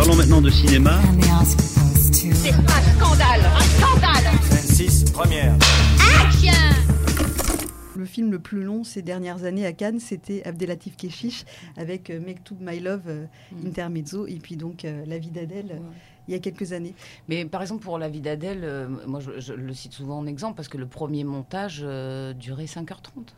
Parlons maintenant de cinéma. C'est un scandale Un scandale 26, première. Action Le film le plus long ces dernières années à Cannes, c'était Abdelatif Keshish avec euh, Mektoub My Love euh, Mm. Intermezzo et puis donc euh, La vie d'Adèle euh, il y a quelques années. Mais par exemple, pour La vie d'Adèle, euh, moi je, je le cite souvent en exemple parce que le premier montage euh, durait 5h30.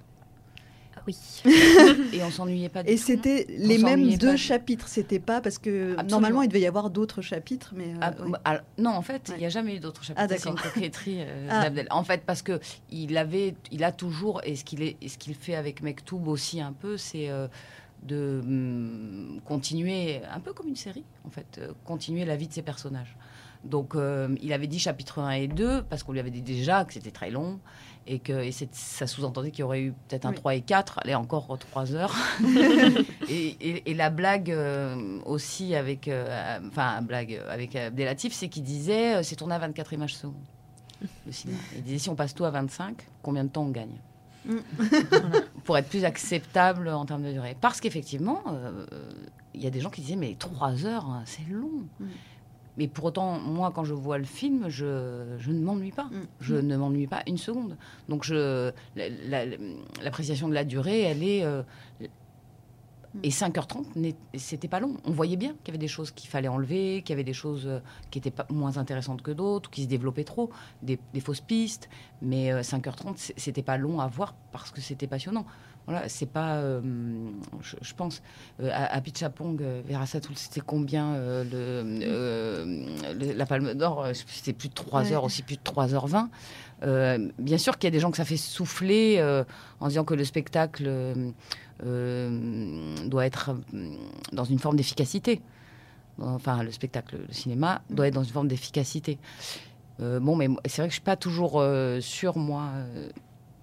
Oui. Et on s'ennuyait pas du Et c'était les mêmes deux pas. chapitres, c'était pas parce que Absolument. normalement il devait y avoir d'autres chapitres, mais euh, Ah, ouais. ah, non, en fait, il Ouais. n'y a jamais eu d'autres chapitres. Ah, C'est une coquetterie euh, Ah. d'Abdel. En fait, parce que il avait, il a toujours, et ce qu'il est, ce qu'il fait avec Mektoub aussi un peu, c'est euh, de hum, continuer un peu comme une série, en fait, euh, continuer la vie de ses personnages. Donc, euh, il avait dit chapitre 1 et 2 parce qu'on lui avait dit déjà que c'était très long et que et ça sous-entendait qu'il y aurait eu peut-être un Oui. 3 et 4, allez encore 3 heures. et, et- et la blague euh, aussi avec, euh, enfin, blague avec Abdelatif, c'est qu'il disait c'est tourné à 24 images secondes. Le cinéma. Il disait si on passe tout à 25, combien de temps on gagne? Mm. Voilà. Pour être plus acceptable en termes de durée. Parce qu'effectivement, il y a des gens qui disaient mais 3 heures, hein, c'est long. Mm. Mais pour autant, moi, quand je vois le film, je, je ne m'ennuie pas. Mm. Je ne m'ennuie pas une seconde. Donc, je, la- la- l'appréciation de la durée, elle est. euh, et 5h30, n'est- c'était pas long. On voyait bien qu'il y avait des choses qu'il fallait enlever, qu'il y avait des choses euh, qui étaient pas moins intéressantes que d'autres, qui se développaient trop, des, des fausses pistes. Mais euh, 5h30, c- c'était pas long à voir parce que c'était passionnant. Voilà, c'est pas. euh, je, je pense. Euh, à, à Pichapong, euh, Vera Satoul, c'était combien euh, le, euh, le- la Palme d'Or euh, C'était plus de 3 Ouais. heures, aussi plus de 3h20. Euh, bien sûr qu'il y a des gens que ça fait souffler euh, en disant que le spectacle euh, euh, doit être euh, dans une forme d'efficacité. Enfin, le spectacle, le cinéma doit être dans une forme d'efficacité. Euh, bon, mais c'est vrai que je suis pas toujours euh, sûre, moi, euh,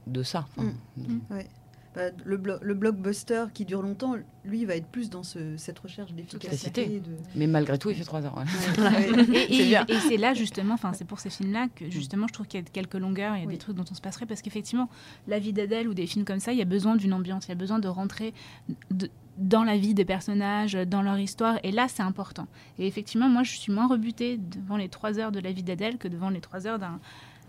de ça. Enfin, Bah, le, blo- le blockbuster qui dure longtemps, lui, va être plus dans ce- cette recherche Efficacité. d'efficacité. de- Mais malgré tout, il fait 3 heures. ouais. Ouais. Et, C'est et- bien. et c'est là justement, enfin c'est pour ces films-là que justement je trouve qu'il y a quelques longueurs, il y a Oui. des trucs dont on se passerait parce qu'effectivement, La vie d'Adèle ou des films comme ça, il y a besoin d'une ambiance, il y a besoin de rentrer de- dans la vie des personnages, dans leur histoire, et là c'est important. Et effectivement, moi je suis moins rebutée devant les trois heures de La vie d'Adèle que devant les trois heures d'un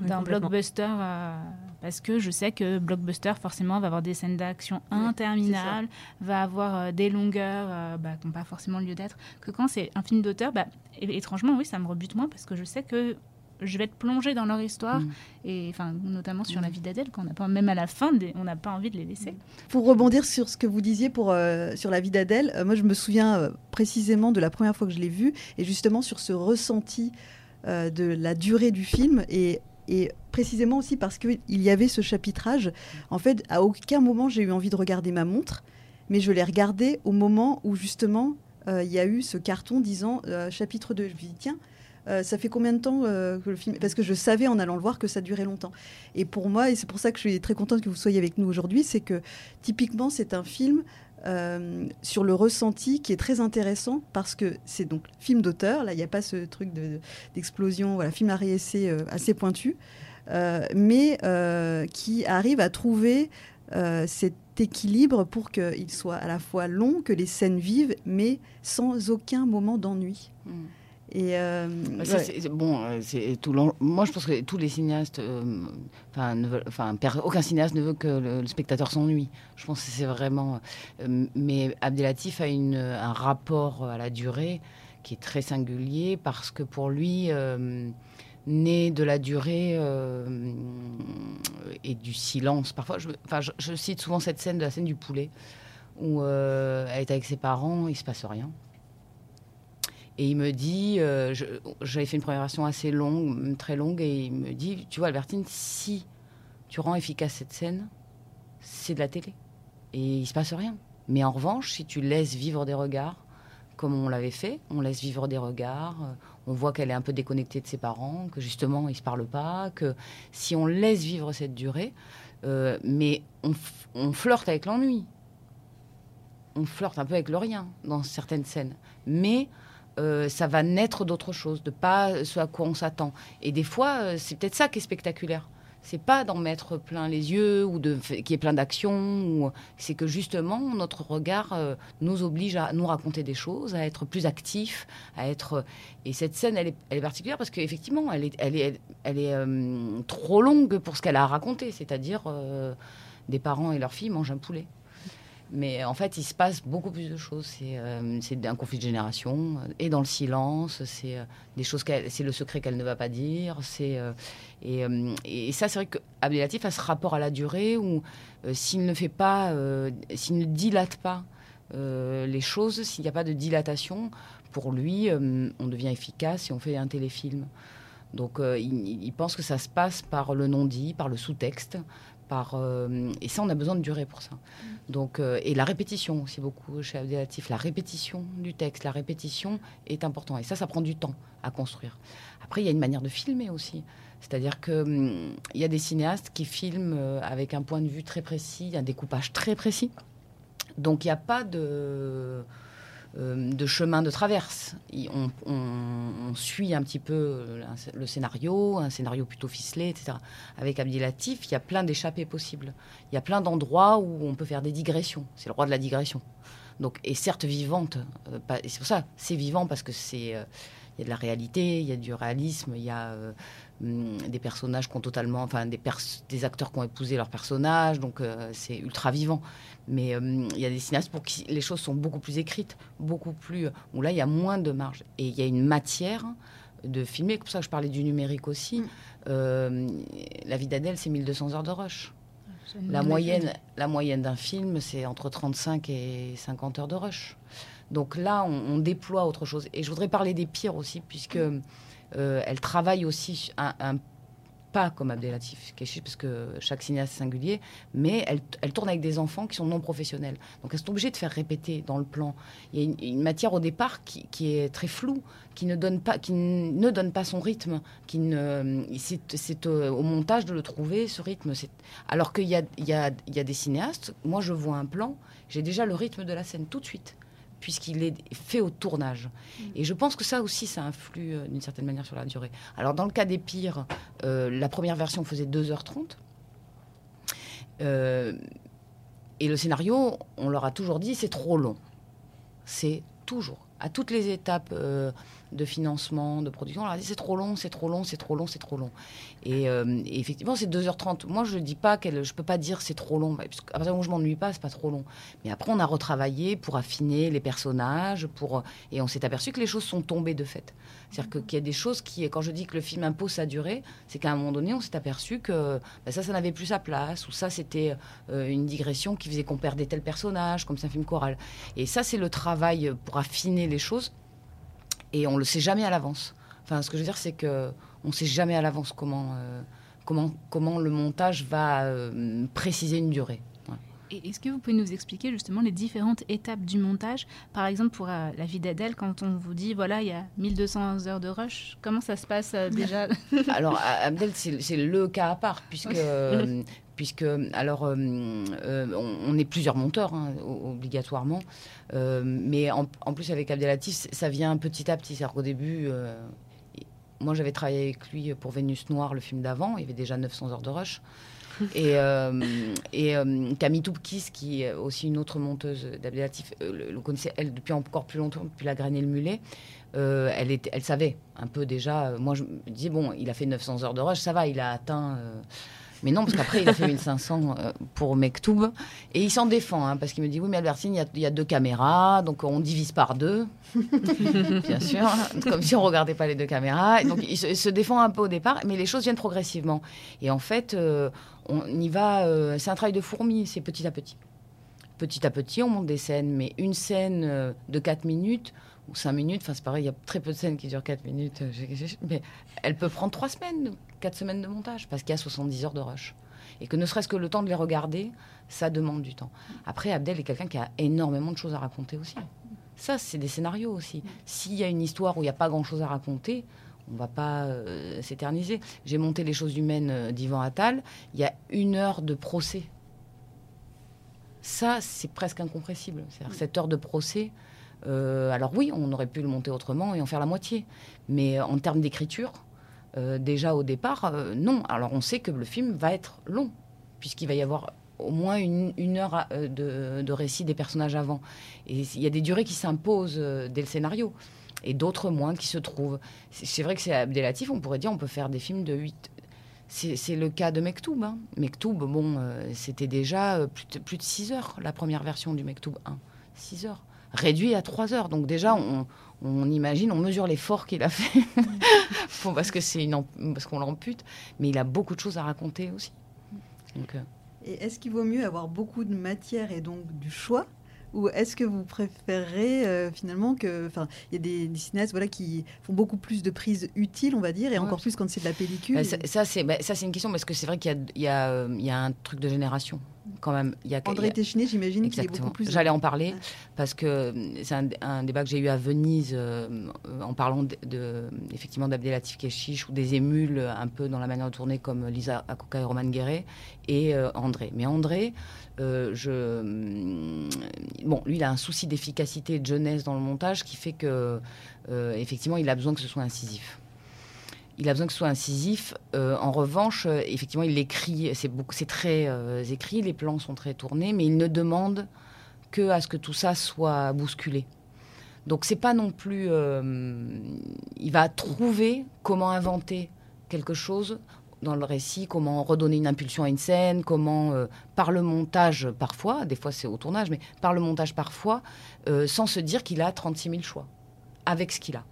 D'un blockbuster euh, parce que je sais que blockbuster forcément va avoir des scènes d'action interminables va avoir euh, des longueurs euh, bah, qui n'ont pas forcément lieu d'être. Que quand c'est un film d'auteur bah, étrangement oui ça me rebute moins parce que je sais que je vais être plongée dans leur histoire Mm. et enfin notamment sur la vie d'Adèle qu'on n'a pas même à la fin des- on n'a pas envie de les laisser. Pour rebondir sur ce que vous disiez pour, euh, sur la vie d'Adèle, euh, moi je me souviens euh, précisément de la première fois que je l'ai vu et justement sur ce ressenti de la durée du film et, et précisément aussi parce qu'il y avait ce chapitrage. En fait, à aucun moment j'ai eu envie de regarder ma montre, mais je l'ai regardé au moment où justement euh, il y a eu ce carton disant euh, chapitre 2. Je me dit, tiens, euh, ça fait combien de temps que le film Parce que je savais en allant le voir que ça durait longtemps. Et pour moi, et c'est pour ça que je suis très contente que vous soyez avec nous aujourd'hui, c'est que typiquement, c'est un film euh, sur le ressenti qui est très intéressant parce que c'est donc film d'auteur. Là, il n'y a pas ce truc de- d'explosion, voilà, film à essai euh, assez pointu, euh, mais qui arrive à trouver cet équilibre pour qu'il soit à la fois long, que les scènes vivent, mais sans aucun moment d'ennui. Mm. Et euh, ça, ouais. c'est- c'est- bon, euh, c'est tout Moi, je pense que tous les cinéastes, euh, enfin, aucun cinéaste ne veut que le, le spectateur s'ennuie. Je pense que c'est vraiment. euh, mais Abdelatif a une, un rapport à la durée qui est très singulier parce que pour lui, né de la durée et du silence. Parfois, je, je, je cite souvent cette scène de la scène du poulet où elle est avec ses parents, il se passe rien. Et il me dit, euh, j'avais fait une première version assez longue, très longue, et il me dit, tu vois Albertine, si tu rends efficace cette scène, c'est de la télé. Et il se passe rien. Mais en revanche, si tu laisses vivre des regards, comme on l'avait fait, on laisse vivre des regards, euh, on voit qu'elle est un peu déconnectée de ses parents, que justement ils se parlent pas, que si on laisse vivre cette durée, euh, mais on, on flirte avec l'ennui, on flirte un peu avec le rien dans certaines scènes, mais euh, ça va naître d'autre chose, de pas ce à quoi on s'attend. Et des fois, euh, c'est peut-être ça qui est spectaculaire. c'est pas d'en mettre plein les yeux ou de qu'il y ait plein d'actions. C'est que justement notre regard euh, nous oblige à nous raconter des choses, à être plus actifs, à être. Et cette scène, elle est, est particulière parce qu'effectivement, elle est, est, est trop longue pour ce qu'elle a à raconter, c'est-à-dire des parents et leur fille mangent un poulet. Mais en fait, il se passe beaucoup plus de choses. C'est euh, un conflit de génération, euh, et dans le silence, c'est euh, des choses, c'est le secret qu'elle ne va pas dire. C'est et, ça, c'est vrai que Abdelatif a ce rapport à la durée où s'il ne fait pas, s'il ne dilate pas les choses, s'il n'y a pas de dilatation, pour lui, on devient efficace et on fait un téléfilm. Donc, il pense que ça se passe par le non-dit, par le sous-texte, par euh, et ça, on a besoin de durée pour ça. Donc, euh, et la répétition aussi beaucoup chez Abdelatif, la répétition du texte, la répétition est important. Et ça, ça prend du temps à construire. Après, il y a une manière de filmer aussi. C'est-à-dire qu'il y a des cinéastes qui filment euh, avec un point de vue très précis, un découpage très précis. Donc, il n'y a pas de, de chemin de traverse. On, suit un petit peu euh, le scénario, un scénario plutôt ficelé, etc. Avec Abdelatif, il y a plein d'échappées possibles. Il y a plein d'endroits où on peut faire des digressions. C'est le roi de la digression. Donc, et certes vivante. euh, c'est pour ça, c'est vivant parce que c'est, euh, y a de la réalité, il y a du réalisme, il y a euh, hum, des personnages qui ont totalement, enfin des, des acteurs qui ont épousé leurs personnages, donc euh, c'est ultra vivant. Mais hum, il y a des cinéastes pour qui les choses sont beaucoup plus écrites, beaucoup plus, où là il y a moins de marge et il y a une matière de filmer. C'est pour ça que je parlais du numérique aussi. Mm. Euh, la vie d'Adèle, c'est 1200 heures de rush. La moyenne, la moyenne d'un film, c'est entre 35 et 50 heures de rush. Donc là, on, on déploie autre chose. Et je voudrais parler des pires aussi, puisque euh, elle travaille aussi un, un pas comme Abdelatif parce que chaque cinéaste est singulier, mais elle, elle tourne avec des enfants qui sont non professionnels. Donc elles sont obligées de faire répéter dans le plan. Il y a une, une matière au départ qui, qui est très floue, qui ne donne pas, qui ne donne pas son rythme, qui ne, c'est, au, montage de le trouver ce rythme. Alors qu'il y a, il y, a, il y a des cinéastes, moi je vois un plan, j'ai déjà le rythme de la scène tout de suite puisqu'il est fait au tournage. Et je pense que ça aussi, ça influe euh, d'une certaine manière sur la durée. Alors, dans le cas des pires, euh, la première version faisait 2h30. Euh, et le scénario, on leur a toujours dit, c'est trop long. C'est toujours. À toutes les étapes euh, de financement, de production, on leur a dit, c'est trop long, c'est trop long, c'est trop long, c'est trop long. Et, euh, et effectivement, c'est 2h30. Moi, je ne dis pas qu'elle, je peux pas dire c'est trop long. Parce qu'à partir du moment où je m'ennuie pas, c'est pas trop long. Mais après, on a retravaillé pour affiner les personnages, pour et on s'est aperçu que les choses sont tombées de fait. C'est-à-dire que- qu'il y a des choses qui, quand je dis que le film impose sa durée, c'est qu'à un moment donné, on s'est aperçu que bah, ça, ça n'avait plus sa place, ou ça, c'était euh, une digression qui faisait qu'on perdait tel personnage, comme c'est un film choral. Et ça, c'est le travail pour affiner les choses, et on le sait jamais à l'avance. Enfin, ce que je veux dire, c'est que on sait jamais à l'avance comment, euh, comment, comment le montage va euh, préciser une durée. Est-ce que vous pouvez nous expliquer justement les différentes étapes du montage? Par exemple, pour euh, la vie d'Adèle, quand on vous dit, voilà, il y a 1200 heures de rush, comment ça se passe euh, déjà? Alors, Abdel, c'est c'est le cas à part, puisque, euh, puisque alors, euh, euh, on, on est plusieurs monteurs, hein, obligatoirement. Euh, mais en, en plus, avec Abdelatif, ça vient petit à petit. C'est-à-dire qu'au début, moi, j'avais travaillé avec lui pour Vénus Noire, le film d'avant. Il y avait déjà 900 heures de rush. Et, et Camille Toupkis, qui est aussi une autre monteuse d'Abdelatif, le, le connaissait, elle, depuis encore plus longtemps, depuis La Graine et le Mulet. Elle, était, elle savait un peu déjà. moi, je me disais, bon, il a fait 900 heures de rush, ça va, il a atteint. Mais non, parce qu'après, il a fait 1500 euh, pour Mektoub. Et il s'en défend, hein, parce qu'il me dit, oui, mais Albertine, il y a- il y, a deux caméras, donc on divise par deux. Bien sûr, comme si on regardait pas les deux caméras. Et donc, il se, il se défend un peu au départ, mais les choses viennent progressivement. Et en fait, euh, on y va. euh, c'est un travail de fourmi, c'est petit à petit. Petit à petit, on monte des scènes, mais une scène euh, de 4 minutes ou 5 minutes, enfin c'est pareil, il y a très peu de scènes qui durent 4 minutes, mais elle peut prendre 3 semaines, 4 semaines de montage, parce qu'il y a 70 heures de rush. Et que ne serait-ce que le temps de les regarder, ça demande du temps. Après, Abdel est quelqu'un qui a énormément de choses à raconter aussi. Ça, c'est des scénarios aussi. S'il y a une histoire où il n'y a pas grand-chose à raconter, on ne va pas euh, s'éterniser. J'ai monté Les choses humaines euh, d'Ivan Attal. Il y a une heure de procès. Ça, c'est presque incompressible. C'est-à-dire cette heure de procès. euh, alors oui, on aurait pu le monter autrement et en faire la moitié. Mais en termes d'écriture, Euh, déjà au départ, euh, non. Alors on sait que le film va être long, puisqu'il va y avoir au moins une, heure euh, de, récit des personnages avant. Et il y a des durées qui s'imposent dès le scénario, et d'autres moins qui se trouvent. C'est vrai que c'est Abdelatif, on pourrait dire on peut faire des films de 8... C'est le cas de Mektoub. Hein. Mektoub, bon, c'était déjà plus de, plus de 6 heures, la première version du Mektoub 1. 6 heures. Réduit à 3 heures. Donc déjà, on, on imagine, on mesure l'effort qu'il a fait. Bon, parce que c'est une parce qu'on l'ampute. Mais il a beaucoup de choses à raconter aussi. Donc, euh, Et est-ce qu'il vaut mieux avoir beaucoup de matière et donc du choix ou est-ce que vous préférez euh, finalement que, enfin, il y a des, des cinéastes voilà qui font beaucoup plus de prises utiles, on va dire, et Ouais. encore plus quand c'est de la pellicule. bah, ça, ça, c'est bah, ça, c'est une question parce que c'est vrai qu'il y a, il y, a, euh, il y a un truc de génération quand même. Il y a, André a- Téchiné, j'imagine qu'il est beaucoup plus. J'allais en parler parce que euh, c'est un, un débat que j'ai eu à Venise euh, en parlant de, de- effectivement d'Abdelatif Keshish ou des émules euh, un peu dans la manière de tourner comme Lisa Akoka et Roman Guéret et euh, André. Mais André, euh, je, hum, bon, lui, il a un souci d'efficacité et de jeunesse dans le montage qui fait que effectivement, il a besoin que ce soit incisif. Il a besoin que ce soit incisif. Euh, en revanche, euh, effectivement, il écrit. C'est très euh, écrit. Les plans sont très tournés, mais il ne demande que à ce que tout ça soit bousculé. Donc c'est pas non plus. il va trouver comment inventer quelque chose dans le récit, comment redonner une impulsion à une scène, comment par le montage parfois, des fois c'est au tournage, mais par le montage parfois, sans se dire qu'il a 36 000 choix avec ce qu'il a.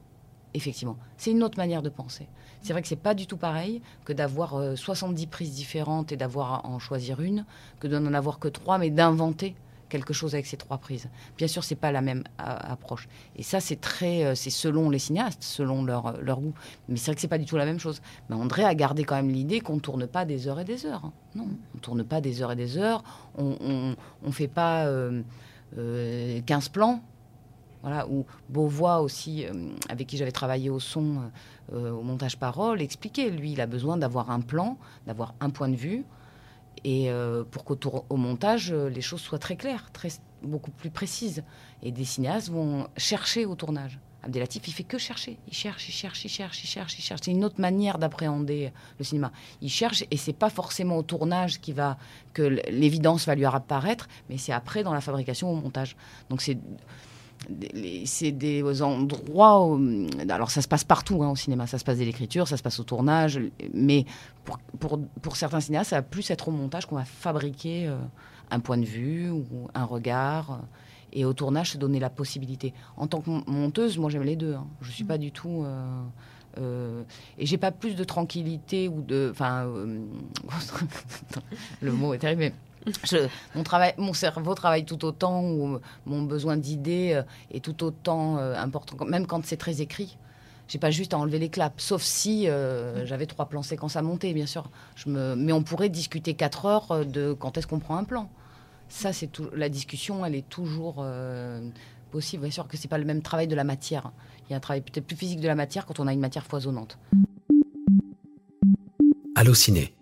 Effectivement, c'est une autre manière de penser. C'est vrai que c'est pas du tout pareil que d'avoir euh, 70 prises différentes et d'avoir à en choisir une, que de n'en avoir que trois, mais d'inventer quelque chose avec ces trois prises. Bien sûr, c'est pas la même a- approche. Et ça, c'est très, euh, c'est selon les cinéastes, selon leur, goût. Mais c'est vrai que c'est pas du tout la même chose. Mais André a gardé quand même l'idée qu'on tourne pas des heures et des heures. hein. Non, on tourne pas des heures et des heures. On, on, fait pas euh, euh, 15 plans. Voilà, ou Beauvois aussi, euh, avec qui j'avais travaillé au son, euh, au montage parole, expliquait, lui, il a besoin d'avoir un plan, d'avoir un point de vue, et euh, pour qu'au au montage, euh, les choses soient très claires, très, beaucoup plus précises. Et des cinéastes vont chercher au tournage. Abdelatif, il fait que chercher. Il cherche, il cherche, il cherche, il cherche, il cherche. C'est une autre manière d'appréhender le cinéma. Il cherche, et c'est pas forcément au tournage qui va que l'évidence va lui apparaître, mais c'est après dans la fabrication au montage. Donc c'est c'est des endroits. où- alors, ça se passe partout hein, au cinéma. Ça se passe dès l'écriture, ça se passe au tournage. Mais pour, pour, pour certains cinéastes, ça va plus être au montage qu'on va fabriquer euh, un point de vue ou un regard. euh, et au tournage, se donner la possibilité. En tant que mon- monteuse, moi, j'aime les deux. hein. Je suis pas du tout. euh, euh, et j'ai pas plus de tranquillité ou de. Enfin. euh, le mot est terrible, mais. Mon, travail, mon cerveau travaille tout autant, mon besoin d'idées euh, est tout autant euh, important, même quand c'est très écrit. J'ai pas juste à enlever les claps, sauf si euh, j'avais trois plans séquences à monter, bien sûr. Mais on pourrait discuter quatre heures de quand est-ce qu'on prend un plan. Ça, c'est la discussion, elle est toujours possible. Bien sûr que c'est pas le même travail de la matière. Il y a un travail peut-être plus physique de la matière quand on a une matière foisonnante. Allociné,